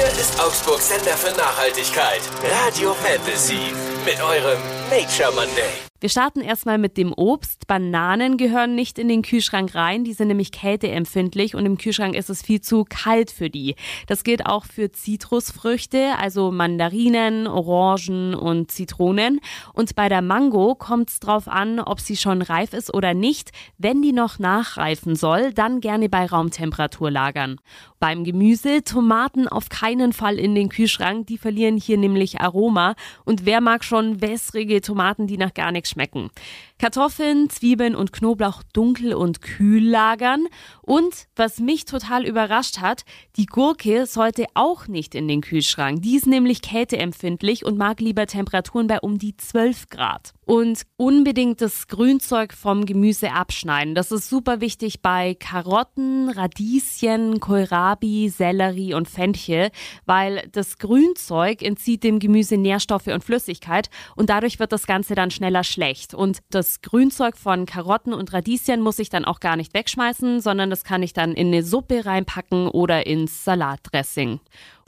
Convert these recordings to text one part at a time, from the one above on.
Hier ist Augsburg Sender für Nachhaltigkeit. Radio Fantasy. Mit eurem Nature Monday. Wir starten erstmal mit dem Obst. Bananen gehören nicht in den Kühlschrank rein, die sind nämlich kälteempfindlich und im Kühlschrank ist es viel zu kalt für die. Das gilt auch für Zitrusfrüchte, also Mandarinen, Orangen und Zitronen. Und bei der Mango kommt es drauf an, ob sie schon reif ist oder nicht. Wenn die noch nachreifen soll, dann gerne bei Raumtemperatur lagern. Beim Gemüse Tomaten auf keinen Fall in den Kühlschrank, die verlieren hier nämlich Aroma. Und wer mag schon wässrige Tomaten, die nach gar nichts schmecken. Kartoffeln, Zwiebeln und Knoblauch dunkel und kühl lagern. Und was mich total überrascht hat, die Gurke sollte auch nicht in den Kühlschrank. Die ist nämlich kälteempfindlich und mag lieber Temperaturen bei um die 12 Grad. Und unbedingt das Grünzeug vom Gemüse abschneiden. Das ist super wichtig bei Karotten, Radieschen, Kohlrabi, Sellerie und Fenchel, weil das Grünzeug entzieht dem Gemüse Nährstoffe und Flüssigkeit und dadurch wird das Ganze dann schneller schlecht. Und das Grünzeug von Karotten und Radieschen muss ich dann auch gar nicht wegschmeißen, sondern das kann ich dann in eine Suppe reinpacken oder ins Salatdressing.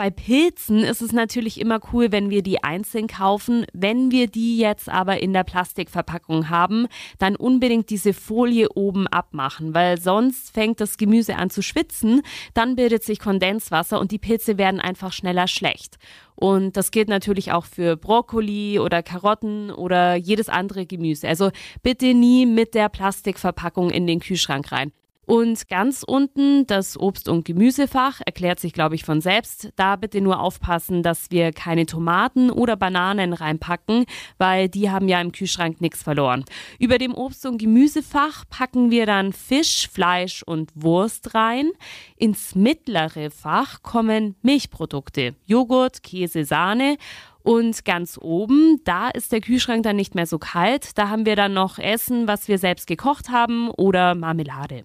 Bei Pilzen ist es natürlich immer cool, wenn wir die einzeln kaufen. Wenn wir die jetzt aber in der Plastikverpackung haben, dann unbedingt diese Folie oben abmachen, weil sonst fängt das Gemüse an zu schwitzen, dann bildet sich Kondenswasser und die Pilze werden einfach schneller schlecht. Und das gilt natürlich auch für Brokkoli oder Karotten oder jedes andere Gemüse. Also bitte nie mit der Plastikverpackung in den Kühlschrank rein. Und ganz unten das Obst- und Gemüsefach erklärt sich, glaube ich, von selbst. Da bitte nur aufpassen, dass wir keine Tomaten oder Bananen reinpacken, weil die haben ja im Kühlschrank nichts verloren. Über dem Obst- und Gemüsefach packen wir dann Fisch, Fleisch und Wurst rein. Ins mittlere Fach kommen Milchprodukte, Joghurt, Käse, Sahne und ganz oben, da ist der Kühlschrank dann nicht mehr so kalt. Da haben wir dann noch Essen, was wir selbst gekocht haben oder Marmelade.